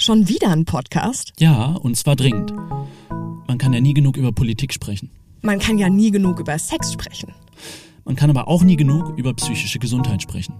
Schon wieder ein Podcast? Ja, und zwar dringend. Man kann ja nie genug über Politik sprechen. Man kann ja nie genug über Sex sprechen. Man kann aber auch nie genug über psychische Gesundheit sprechen.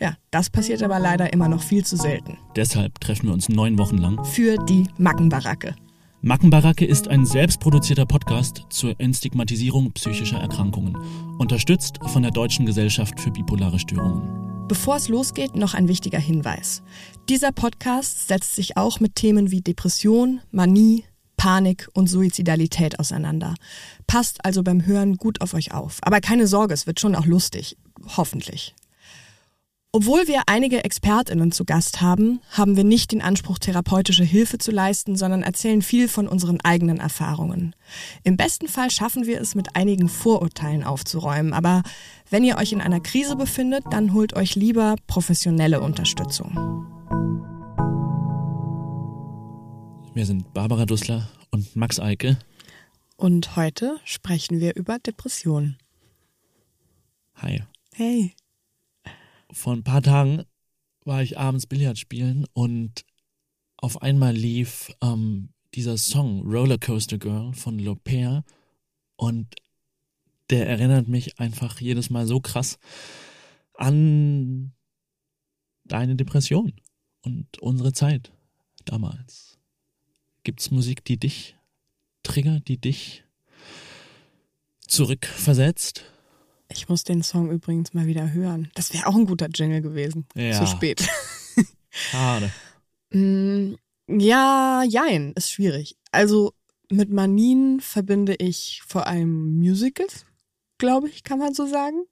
Ja, das passiert aber leider immer noch viel zu selten. Deshalb treffen wir uns neun Wochen lang. Für die Mackenbaracke. Mackenbaracke ist ein selbstproduzierter Podcast zur Entstigmatisierung psychischer Erkrankungen, unterstützt von der Deutschen Gesellschaft für bipolare Störungen. Bevor es losgeht, noch ein wichtiger Hinweis. Dieser Podcast setzt sich auch mit Themen wie Depression, Manie, Panik und Suizidalität auseinander. Passt also beim Hören gut auf euch auf. Aber keine Sorge, es wird schon auch lustig. Hoffentlich. Obwohl wir einige Expertinnen zu Gast haben, haben wir nicht den Anspruch, therapeutische Hilfe zu leisten, sondern erzählen viel von unseren eigenen Erfahrungen. Im besten Fall schaffen wir es, mit einigen Vorurteilen aufzuräumen, aber wenn ihr euch in einer Krise befindet, dann holt euch lieber professionelle Unterstützung. Wir sind Barbara Dussler und Max Eike. Und heute sprechen wir über Depressionen. Hi. Hey vor ein paar Tagen war ich abends Billard spielen und auf einmal lief ähm, dieser Song Rollercoaster Girl von Lopez und der erinnert mich einfach jedes Mal so krass an deine Depression und unsere Zeit damals. Gibt's Musik, die dich triggert, die dich zurückversetzt? Ich muss den Song übrigens mal wieder hören. Das wäre auch ein guter Jingle gewesen. Ja. Zu spät. Schade. Mm, ja, jein, ist schwierig. Also mit Manien verbinde ich vor allem Musicals, glaube ich, kann man so sagen.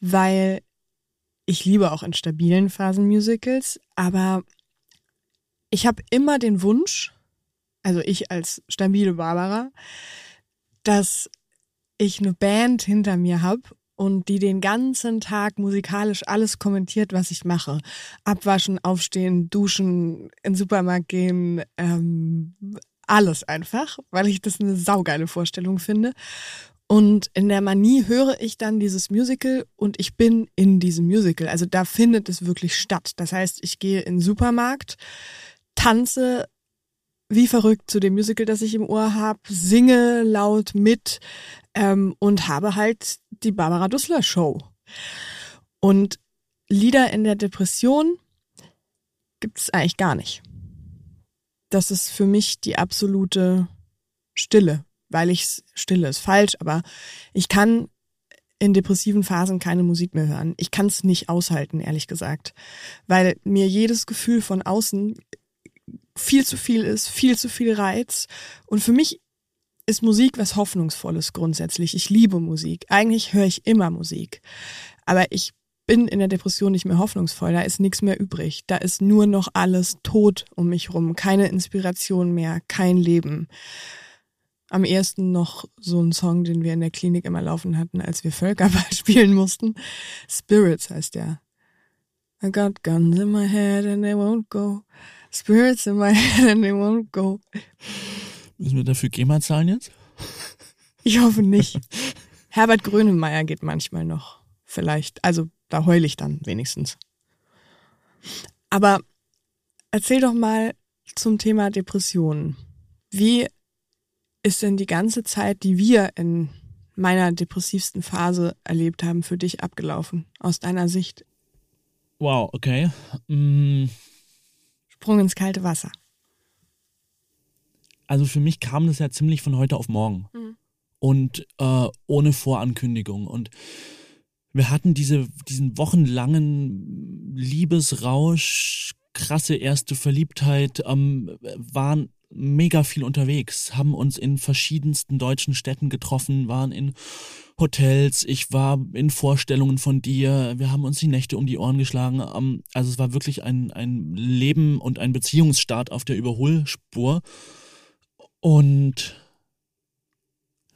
Weil ich liebe auch in stabilen Phasen Musicals, aber ich habe immer den Wunsch, also ich als stabile Barbara, dass ich eine Band hinter mir habe und die den ganzen Tag musikalisch alles kommentiert, was ich mache. Abwaschen, aufstehen, duschen, in den Supermarkt gehen, ähm, alles einfach, weil ich das eine saugeile Vorstellung finde. Und in der Manie höre ich dann dieses Musical und ich bin in diesem Musical. Also da findet es wirklich statt. Das heißt, ich gehe in den Supermarkt, tanze wie verrückt zu dem Musical, das ich im Ohr habe, singe laut mit ähm, und habe halt die Barbara Dussler Show. Und Lieder in der Depression gibt es eigentlich gar nicht. Das ist für mich die absolute Stille, weil ich Stille ist falsch, aber ich kann in depressiven Phasen keine Musik mehr hören. Ich kann es nicht aushalten, ehrlich gesagt, weil mir jedes Gefühl von außen viel zu viel ist, viel zu viel Reiz. Und für mich ist Musik was Hoffnungsvolles grundsätzlich. Ich liebe Musik. Eigentlich höre ich immer Musik. Aber ich bin in der Depression nicht mehr hoffnungsvoll. Da ist nichts mehr übrig. Da ist nur noch alles tot um mich rum. Keine Inspiration mehr, kein Leben. Am ersten noch so ein Song, den wir in der Klinik immer laufen hatten, als wir Völkerball spielen mussten. Spirits heißt der. I got guns in my head and they won't go. Spirits in my head and they won't go. Müssen wir dafür GEMA zahlen jetzt? Ich hoffe nicht. Herbert Grönemeyer geht manchmal noch. Vielleicht. Also da heule ich dann wenigstens. Aber erzähl doch mal zum Thema Depressionen. Wie ist denn die ganze Zeit, die wir in meiner depressivsten Phase erlebt haben, für dich abgelaufen, aus deiner Sicht? Wow, okay. Mm. Sprung ins kalte Wasser. Also für mich kam das ja ziemlich von heute auf morgen. Mhm. Und äh, ohne Vorankündigung. Und wir hatten diese, diesen wochenlangen Liebesrausch, krasse erste Verliebtheit, ähm, waren mega viel unterwegs, haben uns in verschiedensten deutschen Städten getroffen, waren in Hotels, ich war in Vorstellungen von dir, wir haben uns die Nächte um die Ohren geschlagen. Also es war wirklich ein, ein Leben und ein Beziehungsstart auf der Überholspur. Und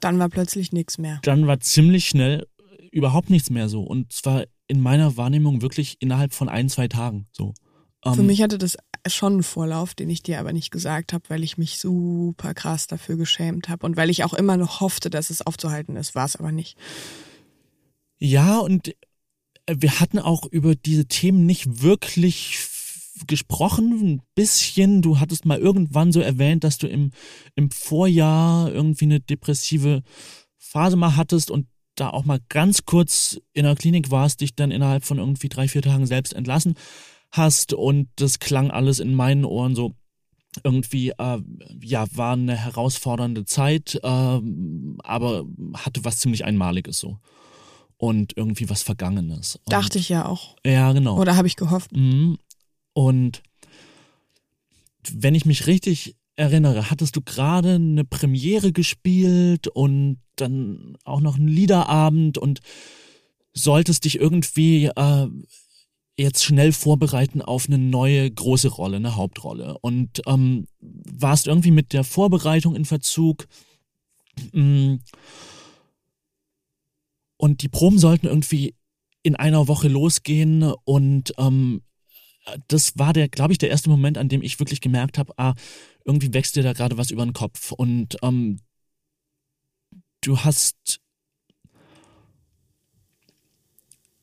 dann war plötzlich nichts mehr. Dann war ziemlich schnell überhaupt nichts mehr so. Und zwar in meiner Wahrnehmung wirklich innerhalb von ein, zwei Tagen so. Für mich hatte das schon einen Vorlauf, den ich dir aber nicht gesagt habe, weil ich mich super krass dafür geschämt habe und weil ich auch immer noch hoffte, dass es aufzuhalten ist, war es aber nicht. Ja, und wir hatten auch über diese Themen nicht wirklich gesprochen, ein bisschen. Du hattest mal irgendwann so erwähnt, dass du im, im Vorjahr irgendwie eine depressive Phase mal hattest und da auch mal ganz kurz in der Klinik warst, dich dann innerhalb von irgendwie drei, vier Tagen selbst entlassen hast und das klang alles in meinen Ohren so irgendwie, äh, ja, war eine herausfordernde Zeit, äh, aber hatte was ziemlich Einmaliges so. Und irgendwie was Vergangenes. Und, Dachte ich ja auch. Ja, genau. Oder habe ich gehofft. Mhm. Und wenn ich mich richtig erinnere, hattest du gerade eine Premiere gespielt und dann auch noch einen Liederabend und solltest dich irgendwie äh, jetzt schnell vorbereiten auf eine neue große Rolle, eine Hauptrolle. Und ähm, warst irgendwie mit der Vorbereitung in Verzug. Mm. Und die Proben sollten irgendwie in einer Woche losgehen und ähm, das war der, glaube ich, der erste Moment, an dem ich wirklich gemerkt habe, ah, irgendwie wächst dir da gerade was über den Kopf. Und ähm, du hast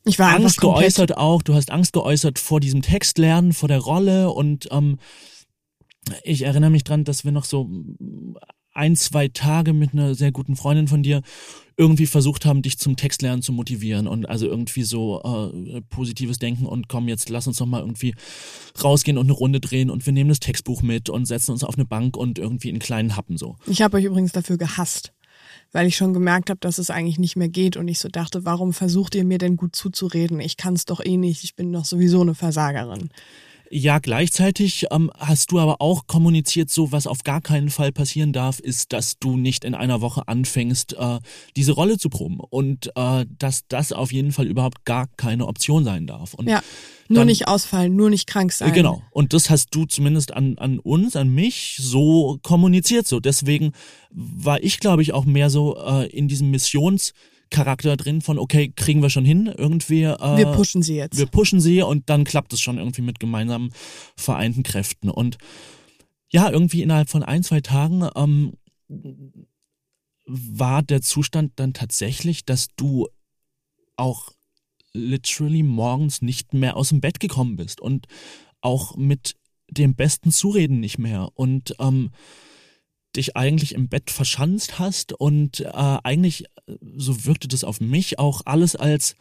ich war Angst geäußert auch, du hast Angst geäußert vor diesem Textlernen, vor der Rolle und ähm, ich erinnere mich dran, dass wir noch so ein, zwei Tage mit einer sehr guten Freundin von dir irgendwie versucht haben, dich zum Textlernen zu motivieren und also irgendwie so äh, positives Denken und komm, jetzt lass uns doch mal irgendwie rausgehen und eine Runde drehen und wir nehmen das Textbuch mit und setzen uns auf eine Bank und irgendwie in kleinen Happen so. Ich habe euch übrigens dafür gehasst weil ich schon gemerkt habe, dass es eigentlich nicht mehr geht und ich so dachte, warum versucht ihr mir denn gut zuzureden? Ich kann es doch eh nicht, ich bin doch sowieso eine Versagerin. Ja, gleichzeitig ähm, hast du aber auch kommuniziert, so was auf gar keinen Fall passieren darf, ist, dass du nicht in einer Woche anfängst, äh, diese Rolle zu proben und äh, dass das auf jeden Fall überhaupt gar keine Option sein darf. Und ja, nur dann, nicht ausfallen, nur nicht krank sein. Genau. Und das hast du zumindest an, an uns, an mich so kommuniziert. So deswegen war ich, glaube ich, auch mehr so äh, in diesem Missions Charakter drin von, okay, kriegen wir schon hin, irgendwie. Äh, wir pushen sie jetzt. Wir pushen sie und dann klappt es schon irgendwie mit gemeinsamen vereinten Kräften. Und ja, irgendwie innerhalb von ein, zwei Tagen ähm, war der Zustand dann tatsächlich, dass du auch literally morgens nicht mehr aus dem Bett gekommen bist und auch mit dem besten Zureden nicht mehr. Und ähm, dich eigentlich im Bett verschanzt hast und äh, eigentlich, so wirkte das auf mich, auch alles als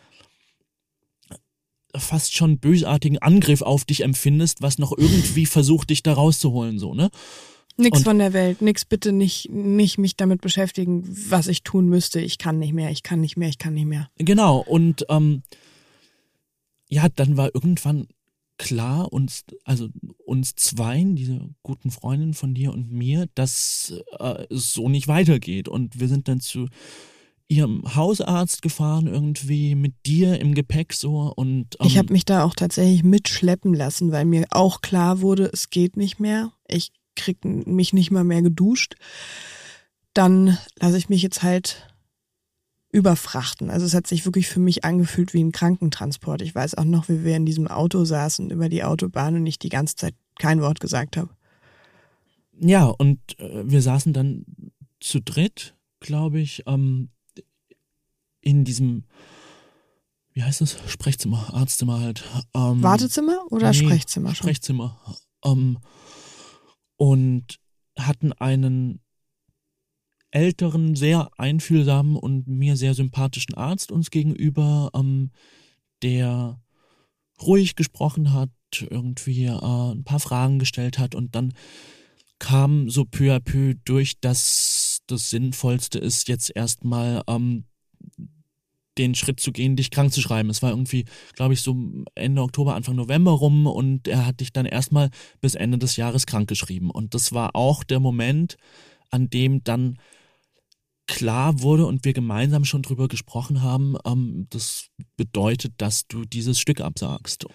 fast schon bösartigen Angriff auf dich empfindest, was noch irgendwie versucht, dich da rauszuholen, so, ne? Nix und, von der Welt, nix bitte nicht, nicht mich damit beschäftigen, was ich tun müsste. Ich kann nicht mehr, ich kann nicht mehr, ich kann nicht mehr. Genau, und ähm, ja, dann war irgendwann klar uns, also uns zweien, diese guten Freundinnen von dir und mir, dass äh, es so nicht weitergeht. Und wir sind dann zu ihrem Hausarzt gefahren, irgendwie mit dir im Gepäck so und ähm, ich habe mich da auch tatsächlich mitschleppen lassen, weil mir auch klar wurde, es geht nicht mehr. Ich krieg mich nicht mal mehr geduscht. Dann lasse ich mich jetzt halt überfrachten. Also es hat sich wirklich für mich angefühlt wie ein Krankentransport. Ich weiß auch noch, wie wir in diesem Auto saßen über die Autobahn und ich die ganze Zeit kein Wort gesagt habe. Ja, und äh, wir saßen dann zu dritt, glaube ich, ähm, in diesem, wie heißt das? Sprechzimmer, Arztzimmer halt. Ähm, Wartezimmer oder nee, Sprechzimmer? Schon? Sprechzimmer. Ähm, und hatten einen älteren, sehr einfühlsamen und mir sehr sympathischen Arzt uns gegenüber, ähm, der ruhig gesprochen hat, irgendwie äh, ein paar Fragen gestellt hat und dann kam so peu à peu durch, dass das Sinnvollste ist, jetzt erstmal ähm, den Schritt zu gehen, dich krank zu schreiben. Es war irgendwie, glaube ich, so Ende Oktober, Anfang November rum und er hat dich dann erstmal bis Ende des Jahres krank geschrieben. Und das war auch der Moment, an dem dann klar wurde und wir gemeinsam schon drüber gesprochen haben, ähm, das bedeutet, dass du dieses Stück absagst.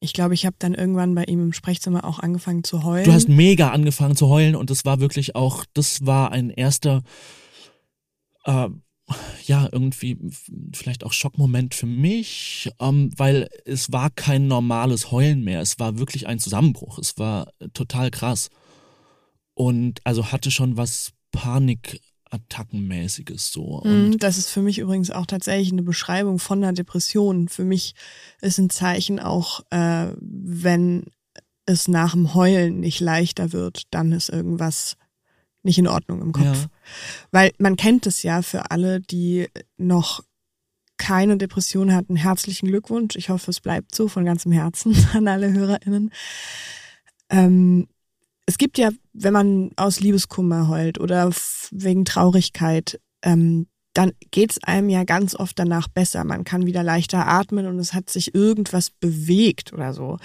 Ich glaube, ich habe dann irgendwann bei ihm im Sprechzimmer auch angefangen zu heulen. Du hast mega angefangen zu heulen und das war wirklich auch, das war ein erster, äh, ja, irgendwie vielleicht auch Schockmoment für mich, ähm, weil es war kein normales Heulen mehr. Es war wirklich ein Zusammenbruch. Es war total krass. Und also hatte schon was Panik Attackenmäßiges so. Und mhm, das ist für mich übrigens auch tatsächlich eine Beschreibung von einer Depression. Für mich ist ein Zeichen auch, äh, wenn es nach dem Heulen nicht leichter wird, dann ist irgendwas nicht in Ordnung im Kopf. Ja. Weil man kennt es ja für alle, die noch keine Depression hatten. Herzlichen Glückwunsch. Ich hoffe, es bleibt so von ganzem Herzen an alle HörerInnen. Ähm, es gibt ja, wenn man aus Liebeskummer heult oder wegen Traurigkeit, ähm, dann geht's einem ja ganz oft danach besser. Man kann wieder leichter atmen und es hat sich irgendwas bewegt oder so.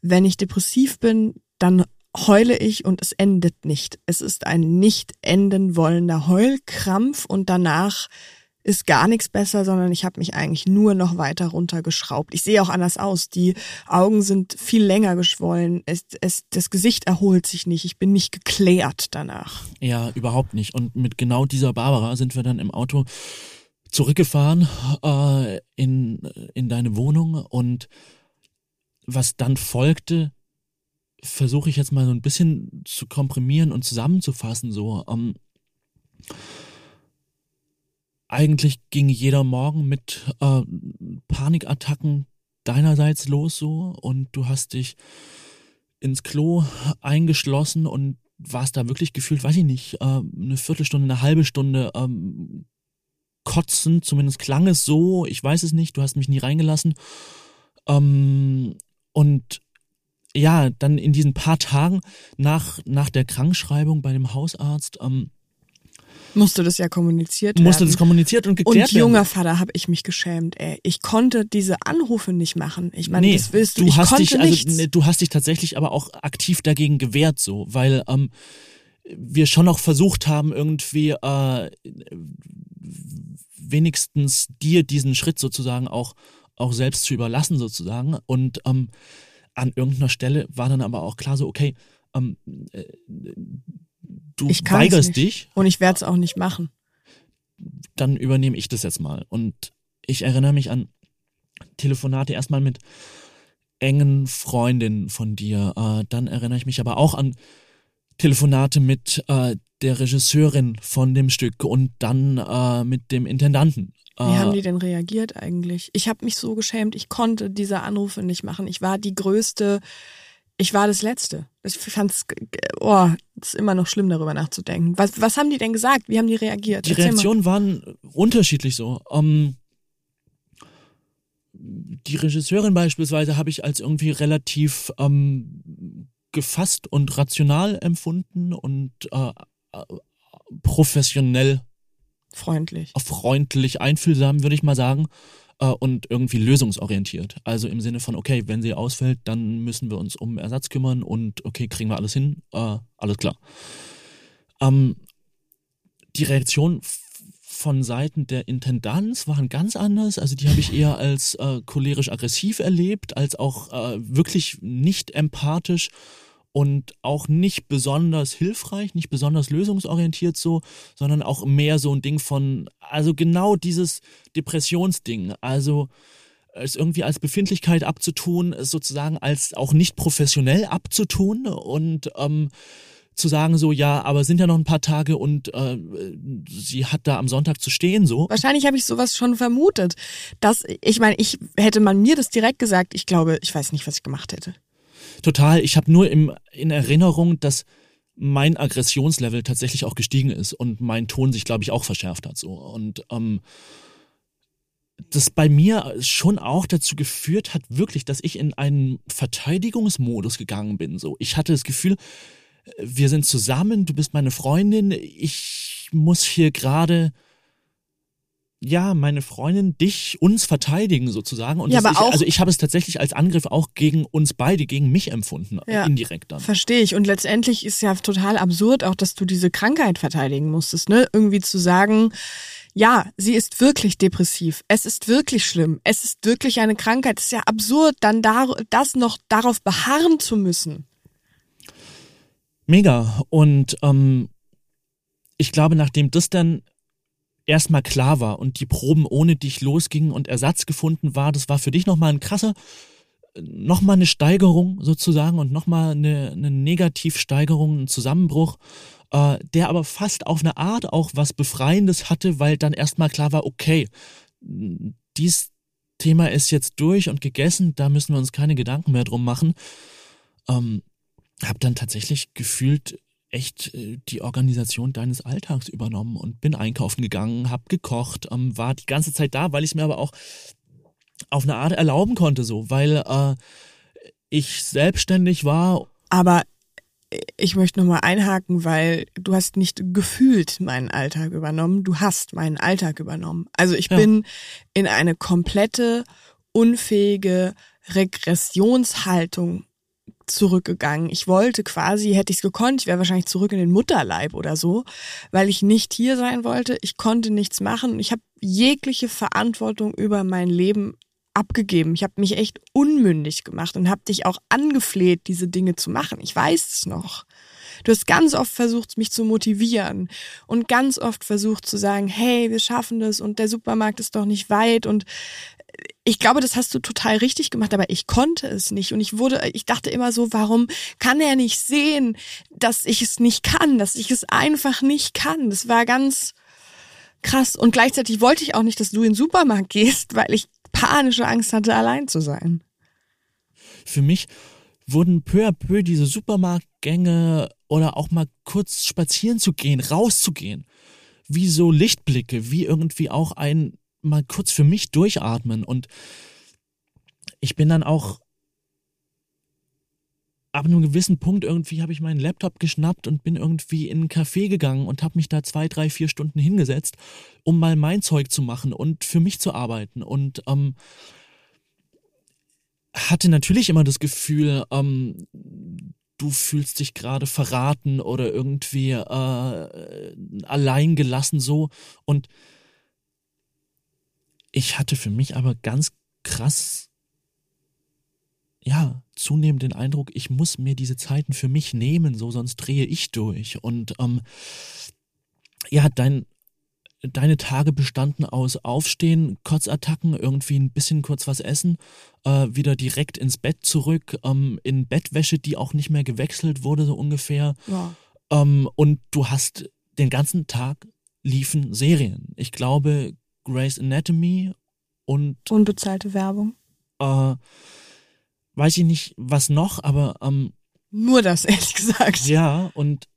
Wenn ich depressiv bin, dann heule ich und es endet nicht. Es ist ein nicht enden wollender Heulkrampf und danach ist gar nichts besser, sondern ich habe mich eigentlich nur noch weiter runtergeschraubt. Ich sehe auch anders aus. Die Augen sind viel länger geschwollen. Es, es, das Gesicht erholt sich nicht. Ich bin nicht geklärt danach. Ja, überhaupt nicht. Und mit genau dieser Barbara sind wir dann im Auto zurückgefahren äh, in, in deine Wohnung und was dann folgte, versuche ich jetzt mal so ein bisschen zu komprimieren und zusammenzufassen. So, ähm, eigentlich ging jeder Morgen mit äh, Panikattacken deinerseits los so. Und du hast dich ins Klo eingeschlossen und warst da wirklich gefühlt, weiß ich nicht, äh, eine Viertelstunde, eine halbe Stunde ähm, kotzen, zumindest klang es so, ich weiß es nicht, du hast mich nie reingelassen. Ähm, und ja, dann in diesen paar Tagen nach, nach der Krankschreibung bei dem Hausarzt, ähm, musste das ja kommuniziert werden. Musste das kommuniziert und geklärt werden. Und junger Vater habe ich mich geschämt, ey. Ich konnte diese Anrufe nicht machen. Ich meine, nee, das willst du, du ich hast konnte dich, also, nichts. Ne, du hast dich tatsächlich aber auch aktiv dagegen gewehrt, so, weil ähm, wir schon noch versucht haben, irgendwie äh, wenigstens dir diesen Schritt sozusagen auch, auch selbst zu überlassen, sozusagen. Und ähm, an irgendeiner Stelle war dann aber auch klar so, okay, ähm, äh, du weigerst dich. Und ich werde es auch nicht machen. Dann übernehme ich das jetzt mal. Und ich erinnere mich an Telefonate erstmal mit engen Freundinnen von dir. Äh, dann erinnere ich mich aber auch an Telefonate mit äh, der Regisseurin von dem Stück und dann äh, mit dem Intendanten. Wie haben die denn reagiert eigentlich? Ich habe mich so geschämt, ich konnte diese Anrufe nicht machen. Ich war die größte, ich war das Letzte. Ich fand's, oh, ist immer noch schlimm, darüber nachzudenken. Was, was haben die denn gesagt? Wie haben die reagiert? Die Reaktionen waren unterschiedlich so. Um, die Regisseurin beispielsweise habe ich als irgendwie relativ ähm, gefasst und rational empfunden und äh professionell freundlich. Freundlich, einfühlsam, würde ich mal sagen. Äh, und irgendwie lösungsorientiert. Also im Sinne von, okay, wenn sie ausfällt, dann müssen wir uns um Ersatz kümmern und okay, kriegen wir alles hin, äh, alles klar. Ähm, die Reaktion von Seiten der Intendanz waren ganz anders. Also die habe ich eher als äh, cholerisch-aggressiv erlebt, als auch äh, wirklich nicht empathisch und auch nicht besonders hilfreich, nicht besonders lösungsorientiert so, sondern auch mehr so ein Ding von, also genau dieses Depressionsding, also es irgendwie als Befindlichkeit abzutun, es sozusagen als auch nicht professionell abzutun und ähm, zu sagen so, ja, aber sind ja noch ein paar Tage und äh, sie hat da am Sonntag zu stehen so. Wahrscheinlich habe ich sowas schon vermutet. Dass, ich meine, ich hätte man mir das direkt gesagt, ich glaube, ich weiß nicht, was ich gemacht hätte total. Ich habe nur im, in Erinnerung, dass mein Aggressionslevel tatsächlich auch gestiegen ist und mein Ton sich, glaube ich, auch verschärft hat. So. Und ähm, das bei mir schon auch dazu geführt hat, wirklich, dass ich in einen Verteidigungsmodus gegangen bin. So, ich hatte das Gefühl, wir sind zusammen, du bist meine Freundin, ich muss hier gerade ja, meine Freundin, dich, uns verteidigen sozusagen. Und ja, aber ich, auch, also ich habe es tatsächlich als Angriff auch gegen uns beide, gegen mich empfunden, ja, indirekt dann. Verstehe ich. Und letztendlich ist ja total absurd auch, dass du diese Krankheit verteidigen musstest, ne? Irgendwie zu sagen, ja, sie ist wirklich depressiv. Es ist wirklich schlimm. Es ist wirklich eine Krankheit. Es ist ja absurd, dann da, das noch darauf beharren zu müssen. Mega. Und ähm, ich glaube, nachdem das dann erstmal klar war und die Proben ohne dich losgingen und Ersatz gefunden war, das war für dich nochmal ein krasser, nochmal eine Steigerung sozusagen und nochmal eine, eine Negativsteigerung, ein Zusammenbruch, äh, der aber fast auf eine Art auch was Befreiendes hatte, weil dann erstmal klar war, okay, dies Thema ist jetzt durch und gegessen, da müssen wir uns keine Gedanken mehr drum machen. ähm, habe dann tatsächlich gefühlt echt äh, die Organisation deines Alltags übernommen und bin einkaufen gegangen, habe gekocht, ähm, war die ganze Zeit da, weil ich es mir aber auch auf eine Art erlauben konnte, so, weil äh, ich selbstständig war. Aber ich möchte nochmal einhaken, weil du hast nicht gefühlt meinen Alltag übernommen, du hast meinen Alltag übernommen. Also ich ja. bin in eine komplette, unfähige Regressionshaltung zurückgegangen. Ich wollte quasi, hätte ich es gekonnt, ich wäre wahrscheinlich zurück in den Mutterleib oder so, weil ich nicht hier sein wollte. Ich konnte nichts machen. Ich habe jegliche Verantwortung über mein Leben abgegeben. Ich habe mich echt unmündig gemacht und habe dich auch angefleht, diese Dinge zu machen. Ich weiß es noch. Du hast ganz oft versucht, mich zu motivieren und ganz oft versucht zu sagen, hey, wir schaffen das und der Supermarkt ist doch nicht weit und ich glaube, das hast du total richtig gemacht, aber ich konnte es nicht und ich wurde, ich dachte immer so, warum kann er nicht sehen, dass ich es nicht kann, dass ich es einfach nicht kann. Das war ganz krass und gleichzeitig wollte ich auch nicht, dass du in den Supermarkt gehst, weil ich panische Angst hatte, allein zu sein. Für mich wurden peu à peu diese Supermarktgänge oder auch mal kurz spazieren zu gehen, rauszugehen, wie so Lichtblicke, wie irgendwie auch ein mal kurz für mich durchatmen und ich bin dann auch ab einem gewissen Punkt irgendwie habe ich meinen Laptop geschnappt und bin irgendwie in ein Café gegangen und habe mich da zwei, drei, vier Stunden hingesetzt, um mal mein Zeug zu machen und für mich zu arbeiten. Und ähm, hatte natürlich immer das Gefühl, ähm, du fühlst dich gerade verraten oder irgendwie äh, allein gelassen so. Und ich hatte für mich aber ganz krass ja, zunehmend den Eindruck, ich muss mir diese Zeiten für mich nehmen, so sonst drehe ich durch. Und ähm, ja, dein, deine Tage bestanden aus Aufstehen, Kotzattacken, irgendwie ein bisschen kurz was essen, äh, wieder direkt ins Bett zurück, ähm, in Bettwäsche, die auch nicht mehr gewechselt wurde, so ungefähr. Ja. Ähm, und du hast den ganzen Tag liefen Serien. Ich glaube, Grey's Anatomy und. Unbezahlte Werbung. Äh, weiß ich nicht, was noch, aber ähm, nur das, ehrlich gesagt. Ja, und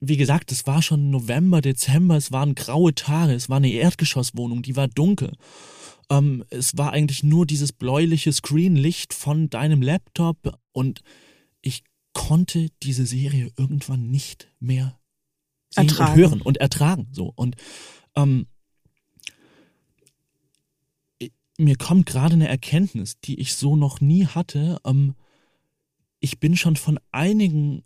wie gesagt, es war schon November, Dezember, es waren graue Tage, es war eine Erdgeschosswohnung, die war dunkel. Ähm, es war eigentlich nur dieses bläuliche Screenlicht von deinem Laptop und ich konnte diese Serie irgendwann nicht mehr ertragen. und hören und ertragen. So und ähm, mir kommt gerade eine Erkenntnis, die ich so noch nie hatte. Ähm, ich bin schon von einigen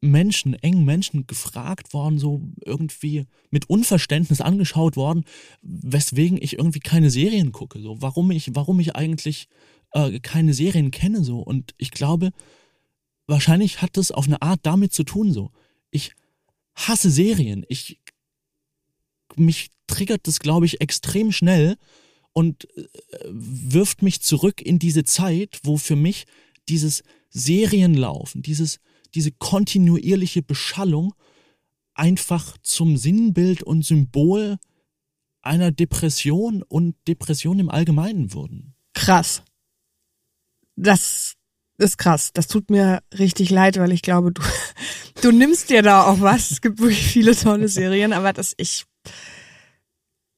Menschen, engen Menschen gefragt worden, so irgendwie mit Unverständnis angeschaut worden, weswegen ich irgendwie keine Serien gucke, so warum ich, warum ich eigentlich äh, keine Serien kenne, so und ich glaube, wahrscheinlich hat das auf eine Art damit zu tun, so ich hasse Serien, ich mich triggert das, glaube ich, extrem schnell und äh, wirft mich zurück in diese Zeit, wo für mich dieses Serienlaufen, dieses, diese kontinuierliche Beschallung einfach zum Sinnbild und Symbol einer Depression und Depression im Allgemeinen wurden. Krass. Das ist krass. Das tut mir richtig leid, weil ich glaube, du, du nimmst dir da auch was. Es gibt wirklich viele tolle Serien, aber das ich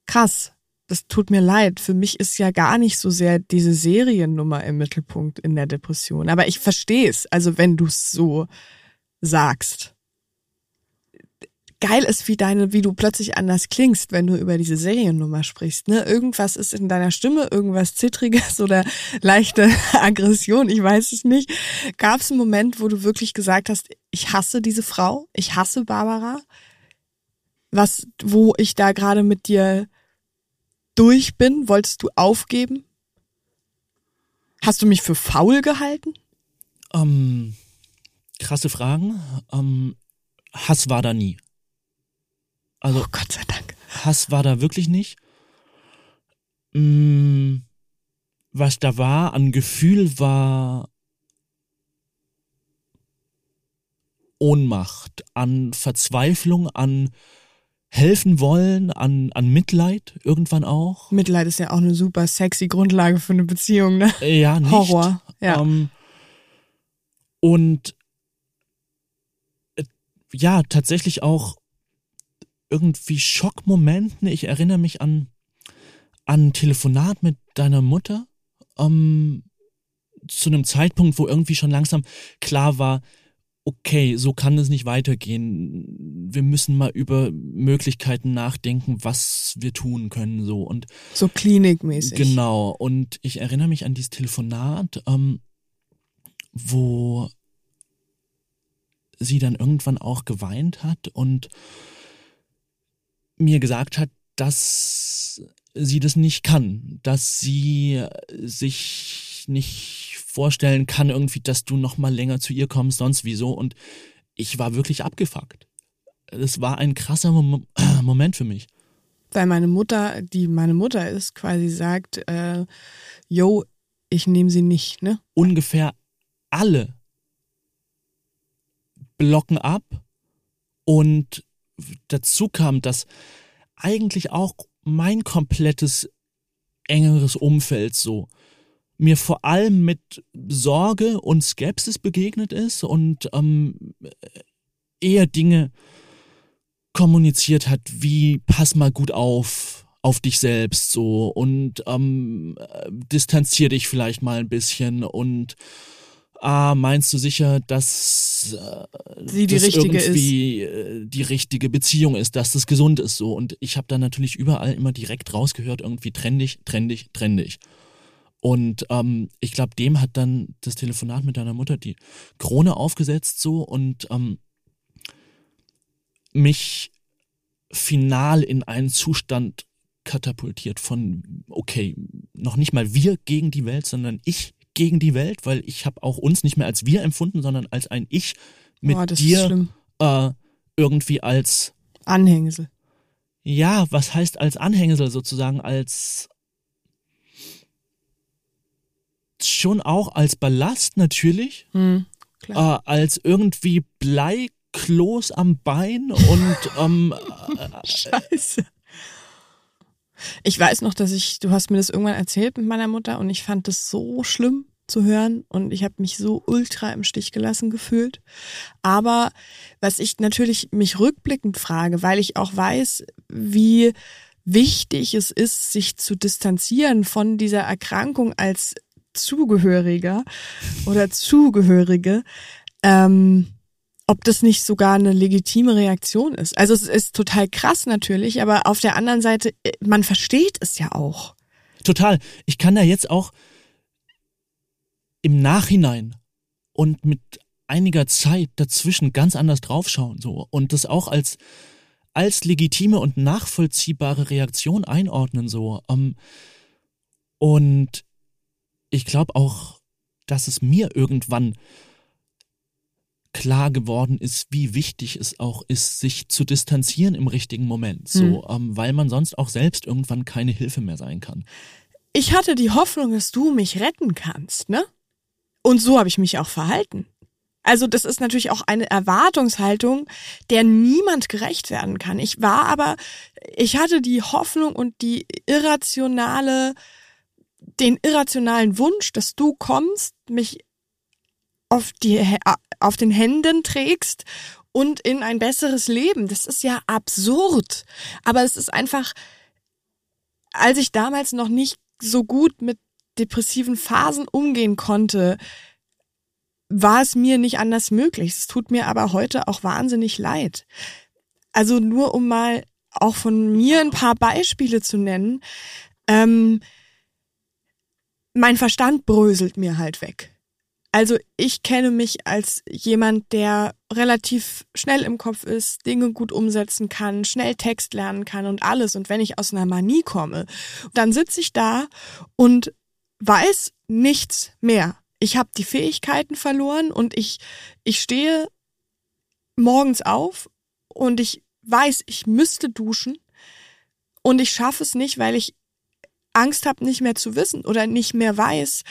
krass das tut mir leid. Für mich ist ja gar nicht so sehr diese Seriennummer im Mittelpunkt in der Depression. Aber ich verstehe es, also wenn du es so sagst. Geil ist, wie deine, wie du plötzlich anders klingst, wenn du über diese Seriennummer sprichst. Ne? Irgendwas ist in deiner Stimme, irgendwas Zittriges oder leichte Aggression, ich weiß es nicht. Gab es einen Moment, wo du wirklich gesagt hast, ich hasse diese Frau, ich hasse Barbara? Was, wo ich da gerade mit dir durch bin? Wolltest du aufgeben? Hast du mich für faul gehalten? Ähm, krasse Fragen. Ähm, Hass war da nie. Also, oh Gott sei Dank. Hass war da wirklich nicht. Mm, was da war an Gefühl war Ohnmacht, an Verzweiflung, an helfen wollen, an, an Mitleid irgendwann auch. Mitleid ist ja auch eine super sexy Grundlage für eine Beziehung, ne? Ja, nicht. Horror, ja. Ähm, und äh, ja, tatsächlich auch irgendwie Schockmomente. Ich erinnere mich an, an ein Telefonat mit deiner Mutter ähm, zu einem Zeitpunkt, wo irgendwie schon langsam klar war, okay, so kann es nicht weitergehen. Wir müssen mal über Möglichkeiten nachdenken, was wir tun können, so und so klinikmäßig. Genau. Und ich erinnere mich an dieses Telefonat, ähm, wo sie dann irgendwann auch geweint hat und mir gesagt hat, dass sie das nicht kann, dass sie sich nicht vorstellen kann irgendwie, dass du noch mal länger zu ihr kommst, sonst wieso und ich war wirklich abgefuckt. Das war ein krasser Mom Moment für mich. Weil meine Mutter, die meine Mutter ist, quasi sagt, äh, yo, ich nehme sie nicht, ne? Ungefähr alle blocken ab und dazu kam, dass eigentlich auch mein komplettes engeres Umfeld so mir vor allem mit Sorge und Skepsis begegnet ist und ähm, eher Dinge kommuniziert hat, wie pass mal gut auf auf dich selbst so und ähm, distanzier dich vielleicht mal ein bisschen und ah, meinst du sicher, dass äh, sie die das richtige irgendwie ist. Äh, die richtige Beziehung ist, dass das gesund ist so und ich habe da natürlich überall immer direkt rausgehört irgendwie trendig, trendig, trendig. Und ähm, ich glaube, dem hat dann das Telefonat mit deiner Mutter die Krone aufgesetzt so und ähm, mich final in einen Zustand katapultiert von, okay, noch nicht mal wir gegen die Welt, sondern ich gegen die Welt, weil ich habe auch uns nicht mehr als wir empfunden, sondern als ein Ich mit oh, dir äh, irgendwie als Anhängsel. Ja, was heißt als Anhängsel sozusagen, als schon auch als Ballast natürlich, hm, äh, als irgendwie Bleikloß am Bein und ähm, äh, Scheiße. Ich weiß noch, dass ich, du hast mir das irgendwann erzählt mit meiner Mutter und ich fand das so schlimm zu hören und ich habe mich so ultra im Stich gelassen gefühlt. Aber was ich natürlich mich rückblickend frage, weil ich auch weiß, wie wichtig es ist, sich zu distanzieren von dieser Erkrankung als Zugehöriger oder Zugehörige, ähm, ob das nicht sogar eine legitime Reaktion ist. Also es ist total krass natürlich, aber auf der anderen Seite, äh, man versteht es ja auch. Total. Ich kann da jetzt auch im Nachhinein und mit einiger Zeit dazwischen ganz anders draufschauen so und das auch als als legitime und nachvollziehbare Reaktion einordnen so ähm, und ich glaube auch, dass es mir irgendwann klar geworden ist, wie wichtig es auch ist, sich zu distanzieren im richtigen Moment, so, hm. ähm, weil man sonst auch selbst irgendwann keine Hilfe mehr sein kann. Ich hatte die Hoffnung, dass du mich retten kannst, ne? Und so habe ich mich auch verhalten. Also das ist natürlich auch eine Erwartungshaltung, der niemand gerecht werden kann. Ich war aber, ich hatte die Hoffnung und die irrationale den irrationalen Wunsch, dass du kommst, mich auf die auf den Händen trägst und in ein besseres Leben. Das ist ja absurd. Aber es ist einfach, als ich damals noch nicht so gut mit depressiven Phasen umgehen konnte, war es mir nicht anders möglich. Es tut mir aber heute auch wahnsinnig leid. Also nur um mal auch von mir ein paar Beispiele zu nennen. Ähm, mein Verstand bröselt mir halt weg. Also ich kenne mich als jemand, der relativ schnell im Kopf ist, Dinge gut umsetzen kann, schnell Text lernen kann und alles. Und wenn ich aus einer Manie komme, dann sitze ich da und weiß nichts mehr. Ich habe die Fähigkeiten verloren und ich, ich stehe morgens auf und ich weiß, ich müsste duschen und ich schaffe es nicht, weil ich Angst habe, nicht mehr zu wissen oder nicht mehr weiß,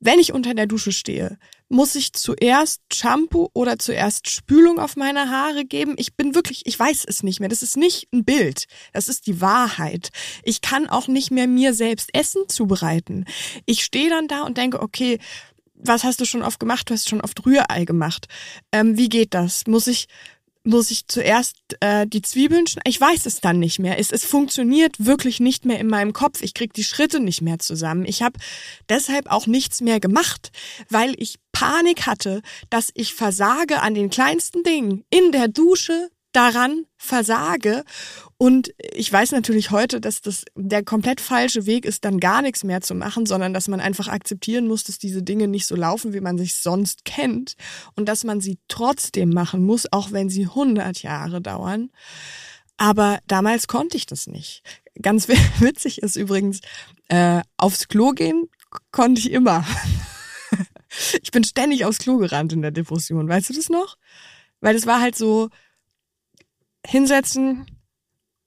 wenn ich unter der Dusche stehe, muss ich zuerst Shampoo oder zuerst Spülung auf meine Haare geben? Ich bin wirklich, ich weiß es nicht mehr. Das ist nicht ein Bild. Das ist die Wahrheit. Ich kann auch nicht mehr mir selbst Essen zubereiten. Ich stehe dann da und denke, okay, was hast du schon oft gemacht? Du hast schon oft Rührei gemacht. Ähm, wie geht das? Muss ich muss ich zuerst äh, die Zwiebeln schneiden. Ich weiß es dann nicht mehr. Es, es funktioniert wirklich nicht mehr in meinem Kopf. Ich krieg die Schritte nicht mehr zusammen. Ich habe deshalb auch nichts mehr gemacht, weil ich Panik hatte, dass ich versage an den kleinsten Dingen. In der Dusche, daran versage. Und ich weiß natürlich heute, dass das der komplett falsche Weg ist, dann gar nichts mehr zu machen, sondern dass man einfach akzeptieren muss, dass diese Dinge nicht so laufen, wie man sich sonst kennt und dass man sie trotzdem machen muss, auch wenn sie 100 Jahre dauern. Aber damals konnte ich das nicht. Ganz witzig ist übrigens, äh, aufs Klo gehen konnte ich immer. ich bin ständig aufs Klo gerannt in der Depression. Weißt du das noch? Weil es war halt so, hinsetzen,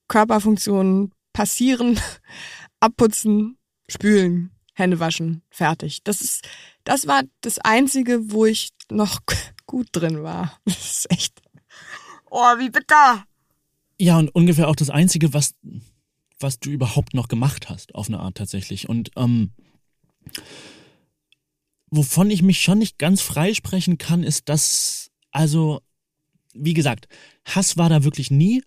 Körperfunktionen passieren, abputzen, spülen, Hände waschen, fertig. Das ist, das war das einzige, wo ich noch gut drin war. Das ist echt, oh, wie bitter. Ja, und ungefähr auch das einzige, was, was du überhaupt noch gemacht hast, auf eine Art tatsächlich. Und, ähm, wovon ich mich schon nicht ganz freisprechen kann, ist, dass, also, wie gesagt, Hass war da wirklich nie.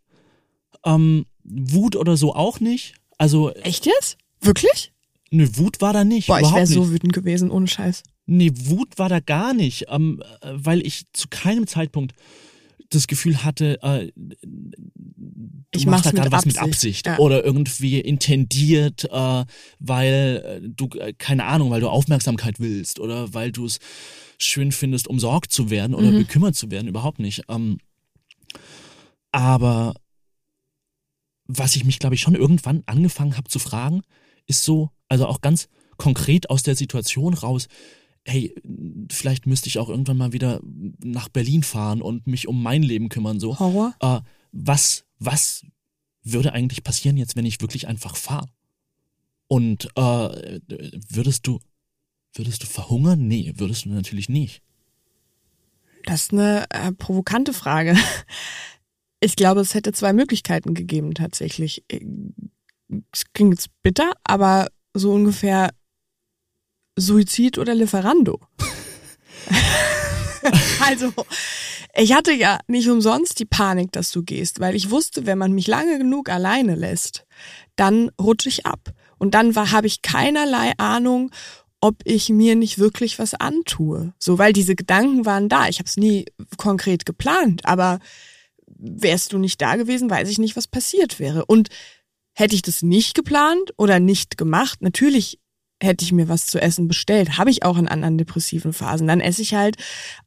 Ähm, Wut oder so auch nicht. Also. Echt jetzt? Wirklich? Ne, Wut war da nicht. Boah, ich wäre so wütend gewesen, ohne Scheiß. Nee, Wut war da gar nicht, ähm, weil ich zu keinem Zeitpunkt das Gefühl hatte, äh, du ich machst da gerade was mit Absicht ja. oder irgendwie intendiert, äh, weil äh, du, äh, keine Ahnung, weil du Aufmerksamkeit willst oder weil du es schön findest, umsorgt zu werden oder mhm. bekümmert zu werden, überhaupt nicht. Ähm, aber was ich mich, glaube ich, schon irgendwann angefangen habe zu fragen, ist so, also auch ganz konkret aus der Situation raus, hey, vielleicht müsste ich auch irgendwann mal wieder nach Berlin fahren und mich um mein Leben kümmern. So. Horror? Äh, was, was würde eigentlich passieren jetzt, wenn ich wirklich einfach fahre? Und äh, würdest du, würdest du verhungern? Nee, würdest du natürlich nicht. Das ist eine äh, provokante Frage. Ich glaube, es hätte zwei Möglichkeiten gegeben tatsächlich. Es klingt jetzt bitter, aber so ungefähr Suizid oder Lieferando. also, ich hatte ja nicht umsonst die Panik, dass du gehst, weil ich wusste, wenn man mich lange genug alleine lässt, dann rutsche ich ab. Und dann habe ich keinerlei Ahnung, ob ich mir nicht wirklich was antue. So, weil diese Gedanken waren da. Ich habe es nie konkret geplant, aber wärst du nicht da gewesen, weiß ich nicht, was passiert wäre. Und hätte ich das nicht geplant oder nicht gemacht, natürlich hätte ich mir was zu essen bestellt. Habe ich auch in anderen depressiven Phasen. Dann esse ich halt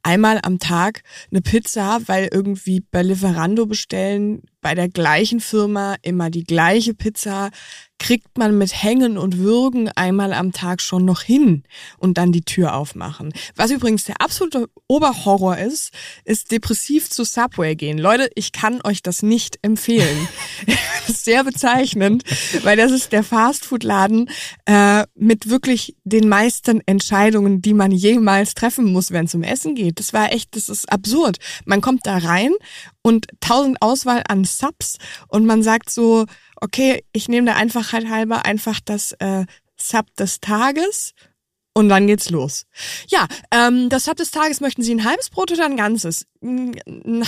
einmal am Tag eine Pizza, weil irgendwie bei Lieferando bestellen, bei der gleichen Firma immer die gleiche Pizza kriegt man mit Hängen und Würgen einmal am Tag schon noch hin und dann die Tür aufmachen. Was übrigens der absolute Oberhorror ist, ist depressiv zu Subway gehen. Leute, ich kann euch das nicht empfehlen. sehr bezeichnend, weil das ist der Fastfood-Laden äh, mit wirklich den meisten Entscheidungen, die man jemals treffen muss, wenn es um Essen geht. Das war echt, das ist absurd. Man kommt da rein und tausend Auswahl an Subs und man sagt so, okay, ich nehme da einfach halt halber einfach das äh, Sub des Tages und dann geht's los. Ja, ähm, das Sub des Tages möchten Sie ein halbes Brot oder ein ganzes? Ein,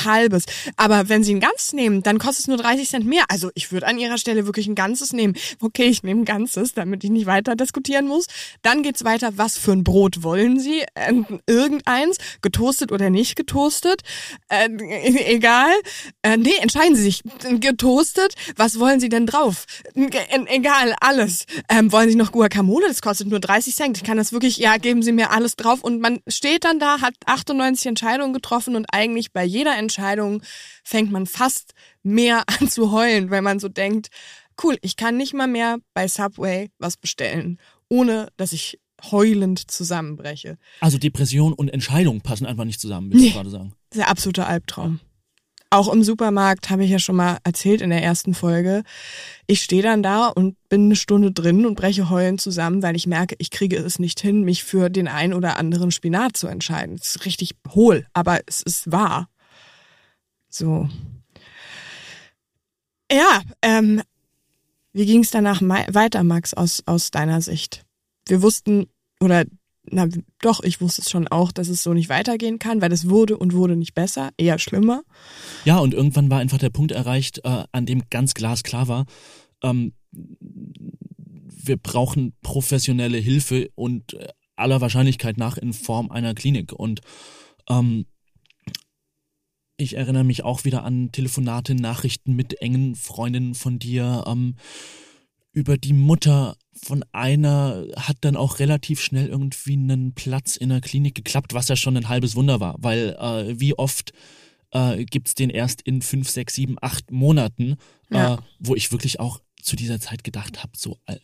halbes. Aber wenn Sie ein ganzes nehmen, dann kostet es nur 30 Cent mehr. Also ich würde an Ihrer Stelle wirklich ein ganzes nehmen. Okay, ich nehme ein ganzes, damit ich nicht weiter diskutieren muss. Dann geht's weiter. Was für ein Brot wollen Sie? Äh, irgendeins, getoastet oder nicht getoastet? Äh, egal. Äh, nee, entscheiden Sie sich. Getoastet. Was wollen Sie denn drauf? E egal, alles. Ähm, wollen Sie noch Guacamole? Das kostet nur 30 Cent. Ich kann das wirklich, ja, geben Sie mir alles drauf. Und man steht dann da, hat 98 Entscheidungen getroffen und eigentlich bei jeder Entscheidung fängt man fast mehr an zu heulen, weil man so denkt, cool, ich kann nicht mal mehr bei Subway was bestellen, ohne dass ich heulend zusammenbreche. Also Depression und Entscheidung passen einfach nicht zusammen, will ich nee, gerade sagen. Der absolute Albtraum. Auch im Supermarkt habe ich ja schon mal erzählt in der ersten Folge. Ich stehe dann da und bin eine Stunde drin und breche heulen zusammen, weil ich merke, ich kriege es nicht hin, mich für den einen oder anderen Spinat zu entscheiden. Es ist richtig hohl, aber es ist wahr. So. Ja, ähm, wie ging es danach weiter, Max, aus, aus deiner Sicht? Wir wussten, oder na doch, ich wusste es schon auch, dass es so nicht weitergehen kann, weil es wurde und wurde nicht besser, eher schlimmer. Ja, und irgendwann war einfach der Punkt erreicht, äh, an dem ganz glasklar war, ähm, wir brauchen professionelle Hilfe und äh, aller Wahrscheinlichkeit nach in Form einer Klinik. Und ähm, ich erinnere mich auch wieder an Telefonate, Nachrichten mit engen Freundinnen von dir ähm, über die Mutter von einer hat dann auch relativ schnell irgendwie einen Platz in der Klinik geklappt, was ja schon ein halbes Wunder war, weil äh, wie oft äh, gibt es den erst in fünf, sechs, sieben, acht Monaten, ja. äh, wo ich wirklich auch zu dieser Zeit gedacht habe, so, äh,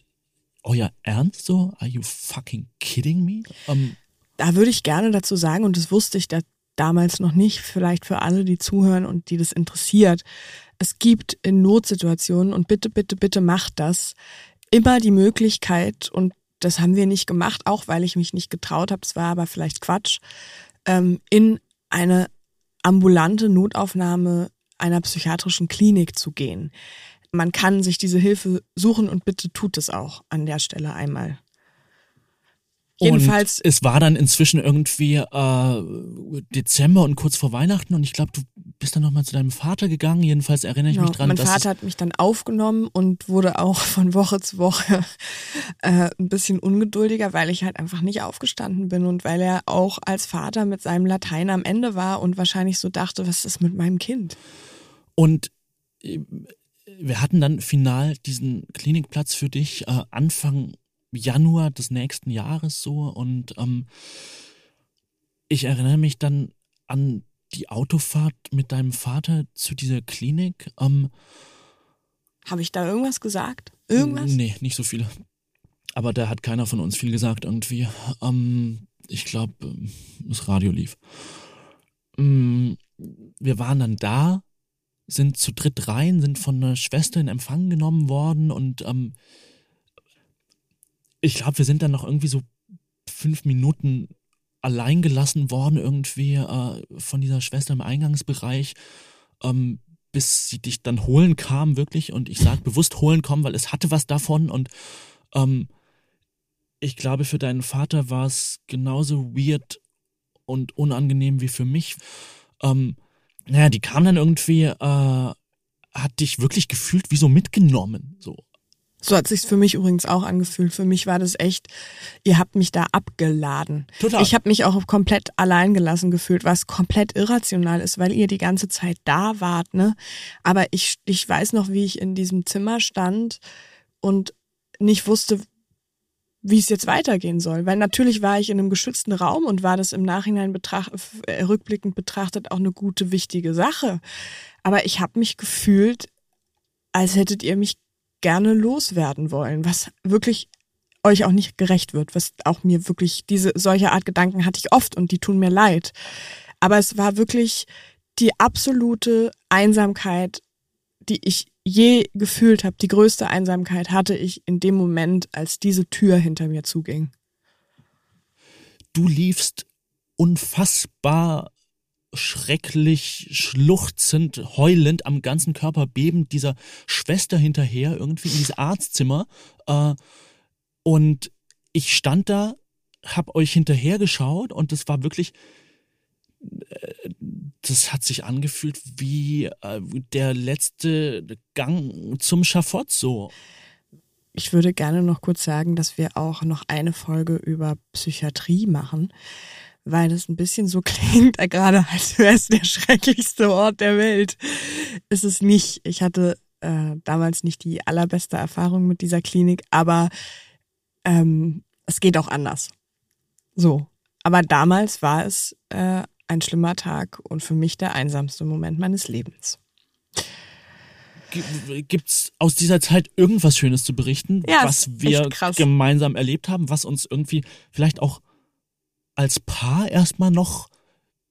euer Ernst so? Are you fucking kidding me? Um, ähm, da würde ich gerne dazu sagen, und das wusste ich da damals noch nicht, vielleicht für alle, die zuhören und die das interessiert. Es gibt in Notsituationen, und bitte, bitte, bitte macht das, immer die Möglichkeit, und das haben wir nicht gemacht, auch weil ich mich nicht getraut habe, es war aber vielleicht Quatsch, ähm, in eine ambulante Notaufnahme einer psychiatrischen Klinik zu gehen. Man kann sich diese Hilfe suchen und bitte tut es auch an der Stelle einmal. Jedenfalls. Und es war dann inzwischen irgendwie äh, Dezember und kurz vor Weihnachten und ich glaube, du bist dann nochmal zu deinem Vater gegangen. Jedenfalls erinnere ich genau, mich dran. Mein Vater hat mich dann aufgenommen und wurde auch von Woche zu Woche äh, ein bisschen ungeduldiger, weil ich halt einfach nicht aufgestanden bin und weil er auch als Vater mit seinem Latein am Ende war und wahrscheinlich so dachte, was ist mit meinem Kind? Und äh, wir hatten dann final diesen Klinikplatz für dich äh, Anfang Januar des nächsten Jahres so und ähm, ich erinnere mich dann an die Autofahrt mit deinem Vater zu dieser Klinik. Ähm, Habe ich da irgendwas gesagt? Irgendwas? Nee, nicht so viel. Aber da hat keiner von uns viel gesagt irgendwie. Ähm, ich glaube, ähm, das Radio lief. Ähm, wir waren dann da, sind zu dritt rein, sind von einer Schwester in Empfang genommen worden und ähm, ich glaube, wir sind dann noch irgendwie so fünf Minuten allein gelassen worden, irgendwie äh, von dieser Schwester im Eingangsbereich, ähm, bis sie dich dann holen kam, wirklich. Und ich sage bewusst holen kommen, weil es hatte was davon. Und ähm, ich glaube, für deinen Vater war es genauso weird und unangenehm wie für mich. Ähm, naja, die kam dann irgendwie, äh, hat dich wirklich gefühlt wie so mitgenommen. So. So hat sich's für mich übrigens auch angefühlt. Für mich war das echt, ihr habt mich da abgeladen. Total. Ich habe mich auch komplett allein gelassen gefühlt, was komplett irrational ist, weil ihr die ganze Zeit da wart, ne? Aber ich, ich weiß noch, wie ich in diesem Zimmer stand und nicht wusste, wie es jetzt weitergehen soll. Weil natürlich war ich in einem geschützten Raum und war das im Nachhinein betracht, äh, rückblickend betrachtet auch eine gute, wichtige Sache. Aber ich habe mich gefühlt, als hättet ihr mich gerne loswerden wollen, was wirklich euch auch nicht gerecht wird, was auch mir wirklich diese solche Art Gedanken hatte ich oft und die tun mir leid. Aber es war wirklich die absolute Einsamkeit, die ich je gefühlt habe. Die größte Einsamkeit hatte ich in dem Moment, als diese Tür hinter mir zuging. Du liefst unfassbar schrecklich schluchzend, heulend, am ganzen Körper bebend dieser Schwester hinterher, irgendwie in dieses Arztzimmer. Äh, und ich stand da, hab euch hinterher geschaut und das war wirklich, äh, das hat sich angefühlt wie äh, der letzte Gang zum Schafott so. Ich würde gerne noch kurz sagen, dass wir auch noch eine Folge über Psychiatrie machen weil es ein bisschen so klingt, gerade als wäre es der schrecklichste Ort der Welt. Ist es nicht. Ich hatte äh, damals nicht die allerbeste Erfahrung mit dieser Klinik, aber ähm, es geht auch anders. So. Aber damals war es äh, ein schlimmer Tag und für mich der einsamste Moment meines Lebens. Gibt's aus dieser Zeit irgendwas Schönes zu berichten, ja, was wir gemeinsam erlebt haben, was uns irgendwie vielleicht auch als Paar erstmal noch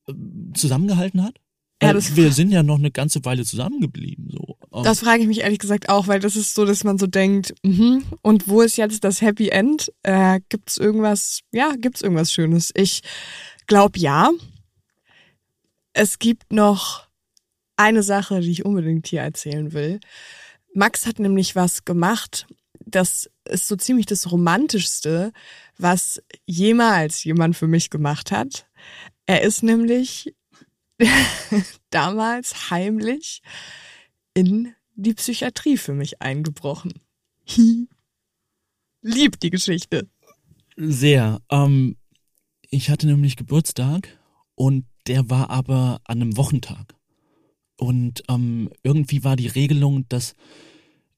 äh, zusammengehalten hat? Ja, wir sind ja noch eine ganze Weile zusammengeblieben. So. Ähm. Das frage ich mich ehrlich gesagt auch, weil das ist so, dass man so denkt, mh, und wo ist jetzt das Happy End? Äh, gibt's irgendwas, ja, gibt's irgendwas Schönes? Ich glaube ja. Es gibt noch eine Sache, die ich unbedingt hier erzählen will. Max hat nämlich was gemacht, das ist so ziemlich das Romantischste, was jemals jemand für mich gemacht hat. Er ist nämlich damals heimlich in die Psychiatrie für mich eingebrochen. Lieb die Geschichte. Sehr. Ähm, ich hatte nämlich Geburtstag und der war aber an einem Wochentag. Und ähm, irgendwie war die Regelung, dass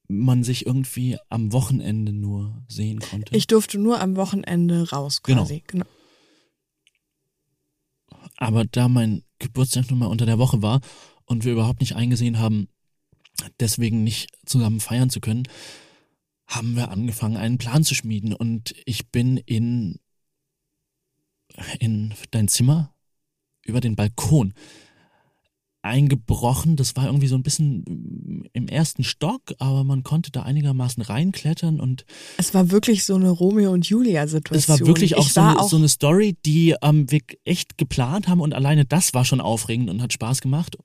man sich irgendwie am Wochenende nur sehen konnte. Ich durfte nur am Wochenende raus quasi. Genau. genau. Aber da mein Geburtstag nun mal unter der Woche war und wir überhaupt nicht eingesehen haben, deswegen nicht zusammen feiern zu können, haben wir angefangen, einen Plan zu schmieden. Und ich bin in, in dein Zimmer über den Balkon eingebrochen. Das war irgendwie so ein bisschen im ersten Stock, aber man konnte da einigermaßen reinklettern und es war wirklich so eine Romeo und Julia Situation. Es war wirklich auch, so eine, auch so eine, Story, die ähm, wir echt geplant haben und alleine das war schon aufregend und hat Spaß gemacht.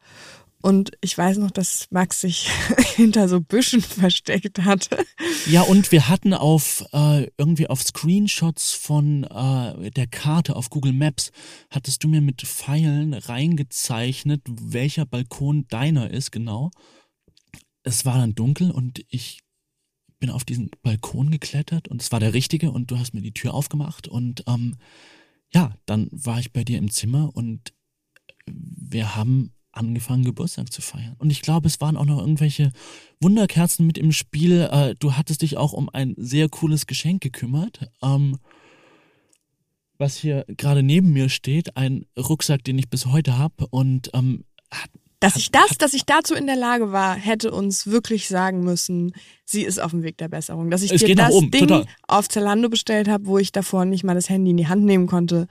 Und ich weiß noch, dass Max sich hinter so Büschen versteckt hatte. Ja, und wir hatten auf äh, irgendwie auf Screenshots von äh, der Karte auf Google Maps, hattest du mir mit Pfeilen reingezeichnet, welcher Balkon deiner ist, genau. Es war dann dunkel und ich bin auf diesen Balkon geklettert und es war der richtige und du hast mir die Tür aufgemacht und ähm, ja, dann war ich bei dir im Zimmer und wir haben angefangen, Geburtstag zu feiern. Und ich glaube, es waren auch noch irgendwelche Wunderkerzen mit im Spiel. Äh, du hattest dich auch um ein sehr cooles Geschenk gekümmert. Ähm, was hier gerade neben mir steht, ein Rucksack, den ich bis heute habe. Und ähm, hat, dass ich das, dass ich dazu in der Lage war, hätte uns wirklich sagen müssen, sie ist auf dem Weg der Besserung. Dass ich dir das oben, Ding total. auf Zalando bestellt habe, wo ich davor nicht mal das Handy in die Hand nehmen konnte,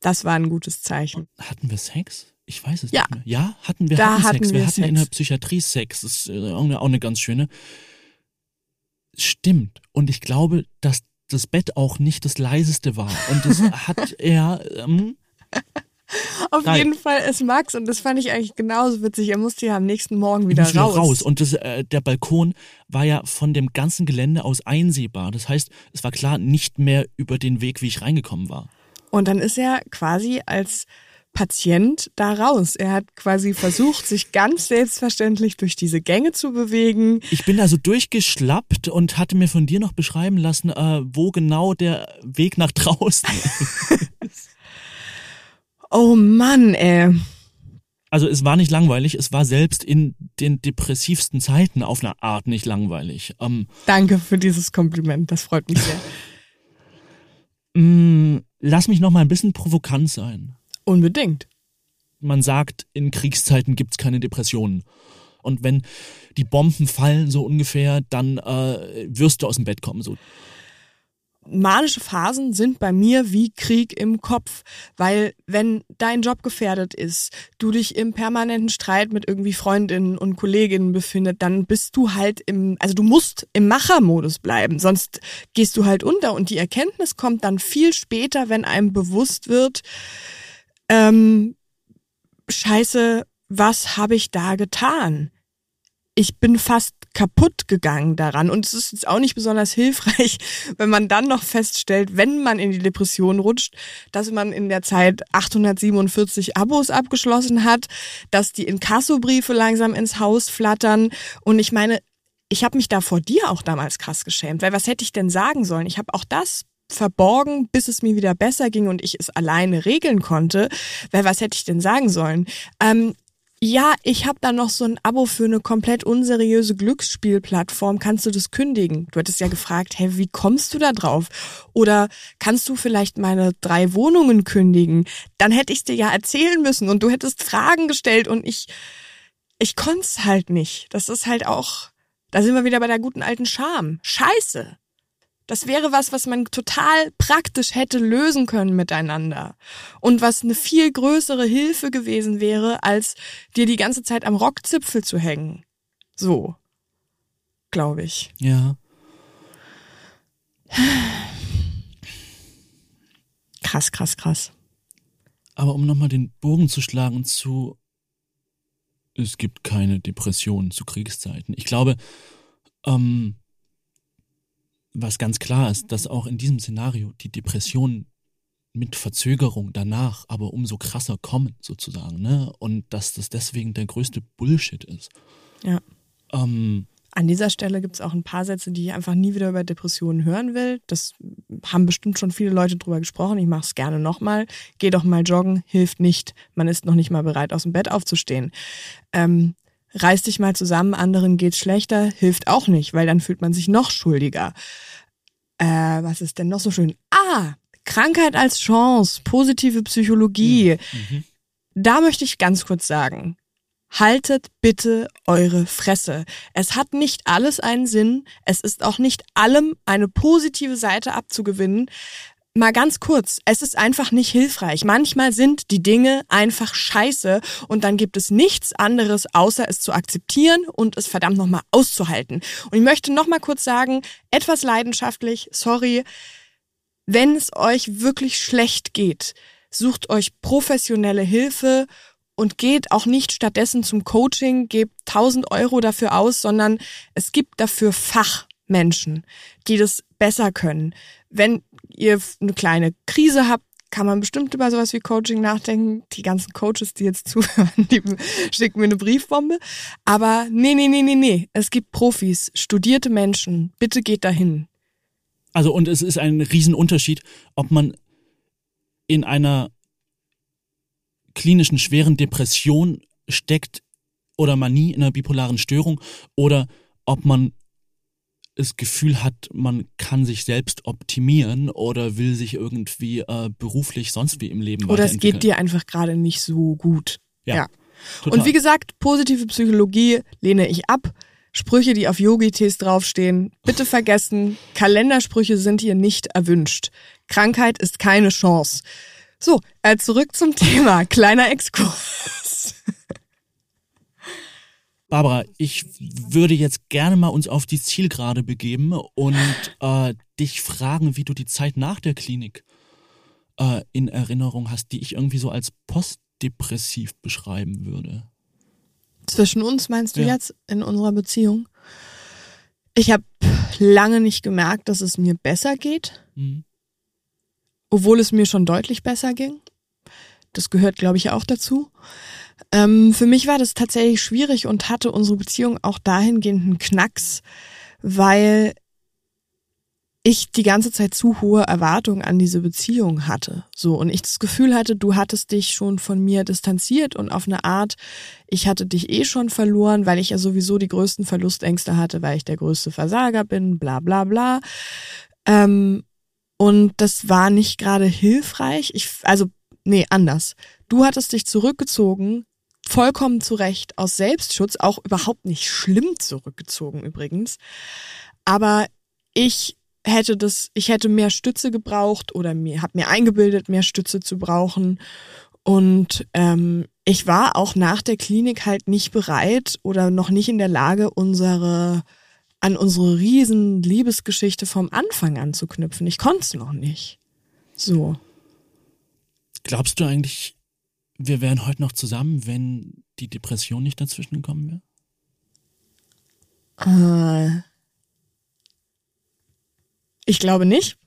das war ein gutes Zeichen. Hatten wir Sex? Ich weiß es ja. nicht mehr. Ja, hatten wir da hatten Sex. Wir, wir hatten Sex. in der Psychiatrie Sex. Das ist äh, auch eine ganz schöne. Stimmt. Und ich glaube, dass das Bett auch nicht das leiseste war. Und das hat er. Ähm, Auf Nein. jeden Fall ist Max, und das fand ich eigentlich genauso witzig, er musste ja am nächsten Morgen wieder raus. Raus. Und das, äh, der Balkon war ja von dem ganzen Gelände aus einsehbar. Das heißt, es war klar nicht mehr über den Weg, wie ich reingekommen war. Und dann ist er quasi als Patient da raus. Er hat quasi versucht, sich ganz selbstverständlich durch diese Gänge zu bewegen. Ich bin da so durchgeschlappt und hatte mir von dir noch beschreiben lassen, äh, wo genau der Weg nach draußen ist. oh Mann, ey. Also es war nicht langweilig, es war selbst in den depressivsten Zeiten auf eine Art nicht langweilig. Ähm, Danke für dieses Kompliment, das freut mich sehr. Mm, lass mich noch mal ein bisschen provokant sein. Unbedingt. Man sagt, in Kriegszeiten gibt's keine Depressionen. Und wenn die Bomben fallen, so ungefähr, dann äh, wirst du aus dem Bett kommen. So manische Phasen sind bei mir wie Krieg im Kopf, weil wenn dein Job gefährdet ist, du dich im permanenten Streit mit irgendwie Freundinnen und Kolleginnen befindet, dann bist du halt im, also du musst im Machermodus bleiben, sonst gehst du halt unter und die Erkenntnis kommt dann viel später, wenn einem bewusst wird, ähm, scheiße, was habe ich da getan? Ich bin fast kaputt gegangen daran und es ist jetzt auch nicht besonders hilfreich, wenn man dann noch feststellt, wenn man in die Depression rutscht, dass man in der Zeit 847 Abos abgeschlossen hat, dass die Inkassobriefe langsam ins Haus flattern und ich meine, ich habe mich da vor dir auch damals krass geschämt, weil was hätte ich denn sagen sollen? Ich habe auch das verborgen, bis es mir wieder besser ging und ich es alleine regeln konnte. Weil was hätte ich denn sagen sollen? Ähm, ja, ich habe da noch so ein Abo für eine komplett unseriöse Glücksspielplattform. Kannst du das kündigen? Du hattest ja gefragt, hey, wie kommst du da drauf? Oder kannst du vielleicht meine drei Wohnungen kündigen? Dann hätte ich dir ja erzählen müssen und du hättest Fragen gestellt und ich, ich konnte es halt nicht. Das ist halt auch, da sind wir wieder bei der guten alten Scham. Scheiße Das wäre was, was man total praktisch hätte lösen können miteinander. Und was eine viel größere Hilfe gewesen wäre, als dir die ganze Zeit am Rockzipfel zu hängen. So. Glaube ich. Ja. Krass, krass, krass. Aber um nochmal den Bogen zu schlagen zu, es gibt keine Depressionen zu Kriegszeiten. Ich glaube, ähm, was ganz klar ist, dass auch in diesem Szenario die Depressionen mit Verzögerung danach aber umso krasser kommen, sozusagen, ne? Und dass das deswegen der größte Bullshit ist. Ja. Ähm, An dieser Stelle gibt es auch ein paar Sätze, die ich einfach nie wieder über Depressionen hören will. Das haben bestimmt schon viele Leute drüber gesprochen. Ich mache es gerne nochmal. Geh doch mal joggen, hilft nicht. Man ist noch nicht mal bereit, aus dem Bett aufzustehen. Ähm, reiß dich mal zusammen, anderen geht's schlechter, hilft auch nicht, weil dann fühlt man sich noch schuldiger. Äh, was ist denn noch so schön? Ah, Krankheit als Chance, positive Psychologie. mhm. Da möchte ich ganz kurz sagen, haltet bitte eure Fresse. Es hat nicht alles einen Sinn, es ist auch nicht allem eine positive Seite abzugewinnen. Mal ganz kurz, es ist einfach nicht hilfreich. Manchmal sind die Dinge einfach scheiße und dann gibt es nichts anderes, außer es zu akzeptieren und es verdammt nochmal auszuhalten. Und ich möchte nochmal kurz sagen, etwas leidenschaftlich, sorry, wenn es euch wirklich schlecht geht, sucht euch professionelle Hilfe und geht auch nicht stattdessen zum Coaching, gebt 1000 Euro dafür aus, sondern es gibt dafür Fachmenschen, die das besser können. Wenn ihr eine kleine Krise habt, kann man bestimmt über sowas wie Coaching nachdenken. Die ganzen Coaches, die jetzt zuhören, die schicken mir eine Briefbombe. Aber nee, nee, nee, nee, nee. Es gibt Profis, studierte Menschen. Bitte geht dahin. Also und es ist ein Riesenunterschied, ob man in einer klinischen schweren Depression steckt oder Manie in einer bipolaren Störung oder ob man das Gefühl hat, man kann sich selbst optimieren oder will sich irgendwie äh, beruflich sonst wie im Leben Oder es geht dir einfach gerade nicht so gut. Ja, Und Total. wie gesagt, positive Psychologie lehne ich ab. Sprüche, die auf Yogi-Tees draufstehen, bitte vergessen. Kalendersprüche sind hier nicht erwünscht. Krankheit ist keine Chance. So, äh, zurück zum Thema. Kleiner Exkurs. Barbara, ich würde jetzt gerne mal uns auf die Zielgerade begeben und äh, dich fragen, wie du die Zeit nach der Klinik äh, in Erinnerung hast, die ich irgendwie so als postdepressiv beschreiben würde. Zwischen uns meinst du Ja. jetzt in unserer Beziehung? Ich habe lange nicht gemerkt, dass es mir besser geht. Mhm. obwohl es mir schon deutlich besser ging. Das gehört, glaube ich, auch dazu. Ähm, für mich war das tatsächlich schwierig und hatte unsere Beziehung auch dahingehend einen Knacks, weil ich die ganze Zeit zu hohe Erwartungen an diese Beziehung hatte. So, und ich das Gefühl hatte, du hattest dich schon von mir distanziert und auf eine Art, ich hatte dich eh schon verloren, weil ich ja sowieso die größten Verlustängste hatte, weil ich der größte Versager bin, bla bla bla. Ähm, und das war nicht gerade hilfreich. Ich, also, nee, anders. Du hattest dich zurückgezogen, vollkommen zu Recht, aus Selbstschutz, auch überhaupt nicht schlimm zurückgezogen übrigens. Aber ich hätte das, ich hätte mehr Stütze gebraucht oder mir, hab mir eingebildet, mehr Stütze zu brauchen. Und ähm, ich war auch nach der Klinik halt nicht bereit oder noch nicht in der Lage, unsere an unsere riesen Liebesgeschichte vom Anfang an zu knüpfen. Ich konnte es noch nicht. So. Glaubst du eigentlich, wir wären heute noch zusammen, wenn die Depression nicht dazwischen gekommen wäre? Äh, ich glaube nicht.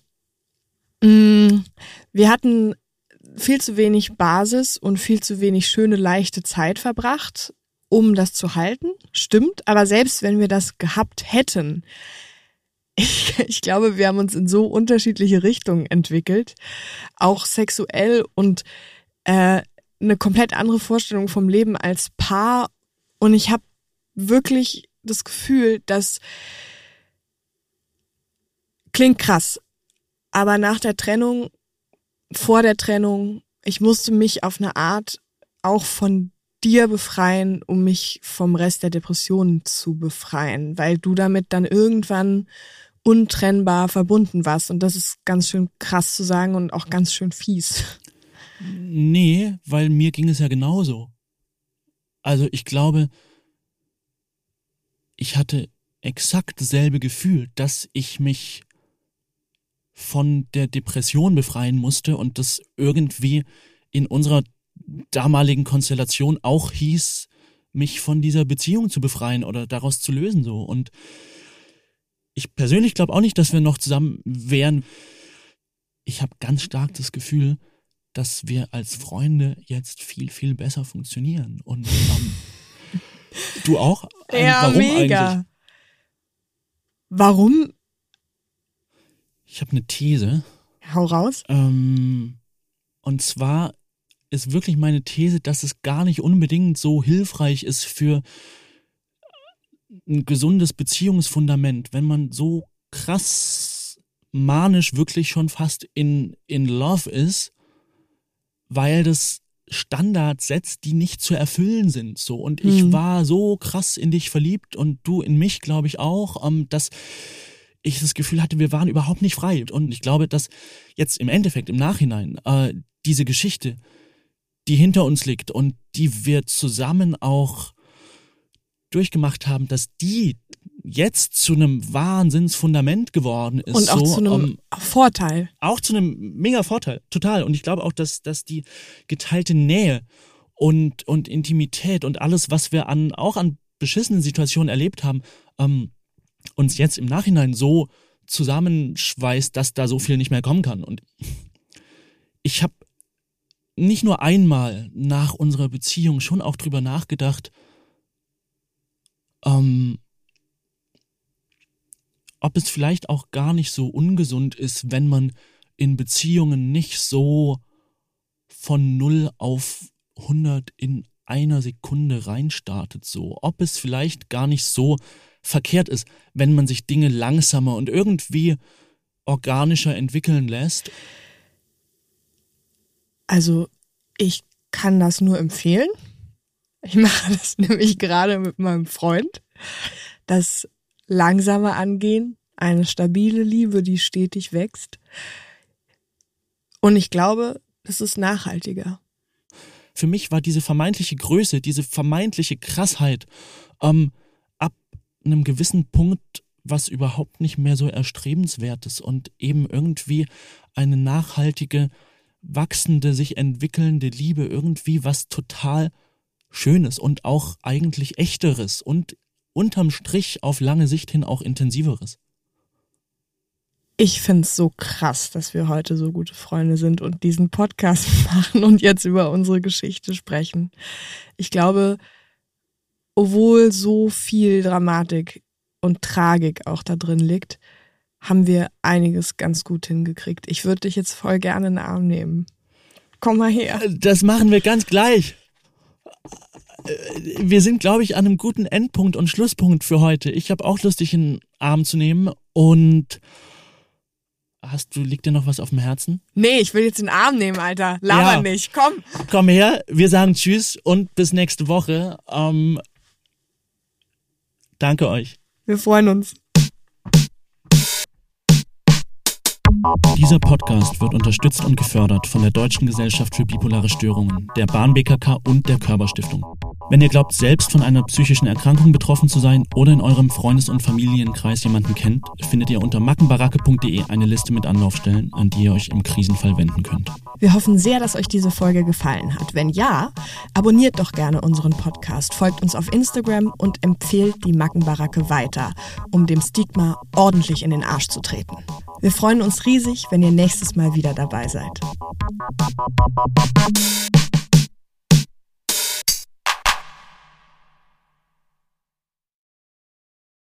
Mm, Wir hatten viel zu wenig Basis und viel zu wenig schöne, leichte Zeit verbracht, um das zu halten. Stimmt, aber selbst wenn wir das gehabt hätten, ich, ich glaube, wir haben uns in so unterschiedliche Richtungen entwickelt, auch sexuell und äh, eine komplett andere Vorstellung vom Leben als Paar. Und ich habe wirklich das Gefühl, dass klingt krass, aber nach der Trennung, vor der Trennung, ich musste mich auf eine Art auch von dir befreien, um mich vom Rest der Depressionen zu befreien, weil du damit dann irgendwann untrennbar verbunden warst. Und das ist ganz schön krass zu sagen und auch ganz schön fies. Nee, weil mir ging es ja genauso. Also ich glaube, ich hatte exakt dasselbe Gefühl, dass ich mich von der Depression befreien musste und das irgendwie in unserer damaligen Konstellation auch hieß, mich von dieser Beziehung zu befreien oder daraus zu lösen so und ich persönlich glaube auch nicht, dass wir noch zusammen wären. Ich habe ganz stark das Gefühl, dass wir als Freunde jetzt viel, viel besser funktionieren. Und ähm, du auch? Ähm, ja, warum mega. Eigentlich? Warum? Ich habe eine These. Hau raus. Ähm, und zwar ist wirklich meine These, dass es gar nicht unbedingt so hilfreich ist für ein gesundes Beziehungsfundament, wenn man so krass manisch wirklich schon fast in, in Love ist, weil das Standards setzt, die nicht zu erfüllen sind. So. Und ich mhm. war so krass in dich verliebt und du in mich, glaube ich, auch, ähm, dass ich das Gefühl hatte, wir waren überhaupt nicht frei. Und ich glaube, dass jetzt im Endeffekt, im Nachhinein, äh, diese Geschichte, die hinter uns liegt und die wir zusammen auch durchgemacht haben, dass die jetzt zu einem Wahnsinnsfundament geworden ist. Und auch so, zu einem um, Vorteil. Auch zu einem mega Vorteil, total. Und ich glaube auch, dass, dass die geteilte Nähe und, und Intimität und alles, was wir an, auch an beschissenen Situationen erlebt haben, ähm, uns jetzt im Nachhinein so zusammenschweißt, dass da so viel nicht mehr kommen kann. Und ich habe nicht nur einmal nach unserer Beziehung schon auch drüber nachgedacht, ähm, ob es vielleicht auch gar nicht so ungesund ist, wenn man in Beziehungen nicht so von 0 auf 100 in einer Sekunde reinstartet, so. Ob es vielleicht gar nicht so verkehrt ist, wenn man sich Dinge langsamer und irgendwie organischer entwickeln lässt. Also, ich kann das nur empfehlen. Ich mache das nämlich gerade mit meinem Freund. Das langsame Angehen, eine stabile Liebe, die stetig wächst. Und ich glaube, es ist nachhaltiger. Für mich war diese vermeintliche Größe, diese vermeintliche Krassheit ähm, ab einem gewissen Punkt was überhaupt nicht mehr so erstrebenswertes und eben irgendwie eine nachhaltige, wachsende, sich entwickelnde Liebe irgendwie was total Schönes und auch eigentlich Echteres und unterm Strich auf lange Sicht hin auch intensiveres. Ich find's so krass, dass wir heute so gute Freunde sind und diesen Podcast machen und jetzt über unsere Geschichte sprechen. Ich glaube, obwohl so viel Dramatik und Tragik auch da drin liegt, haben wir einiges ganz gut hingekriegt. Ich würde dich jetzt voll gerne in den Arm nehmen. Komm mal her. Das machen wir ganz gleich wir sind, glaube ich, an einem guten Endpunkt und Schlusspunkt für heute. Ich habe auch Lust, dich in den Arm zu nehmen und hast du, liegt dir noch was auf dem Herzen? Nee, ich will jetzt den Arm nehmen, Alter. Laber ja. nicht, komm. Komm her, wir sagen Tschüss und bis nächste Woche. Ähm, danke euch. Wir freuen uns. Dieser Podcast wird unterstützt und gefördert von der Deutschen Gesellschaft für bipolare Störungen, der Bahn BKK und der Körperstiftung. Wenn ihr glaubt, selbst von einer psychischen Erkrankung betroffen zu sein oder in eurem Freundes- und Familienkreis jemanden kennt, findet ihr unter mackenbaracke.de eine Liste mit Anlaufstellen, an die ihr euch im Krisenfall wenden könnt. Wir hoffen sehr, dass euch diese Folge gefallen hat. Wenn ja, abonniert doch gerne unseren Podcast, folgt uns auf Instagram und empfehlt die Mackenbaracke weiter, um dem Stigma ordentlich in den Arsch zu treten. Wir freuen uns riesig, wenn ihr nächstes Mal wieder dabei seid.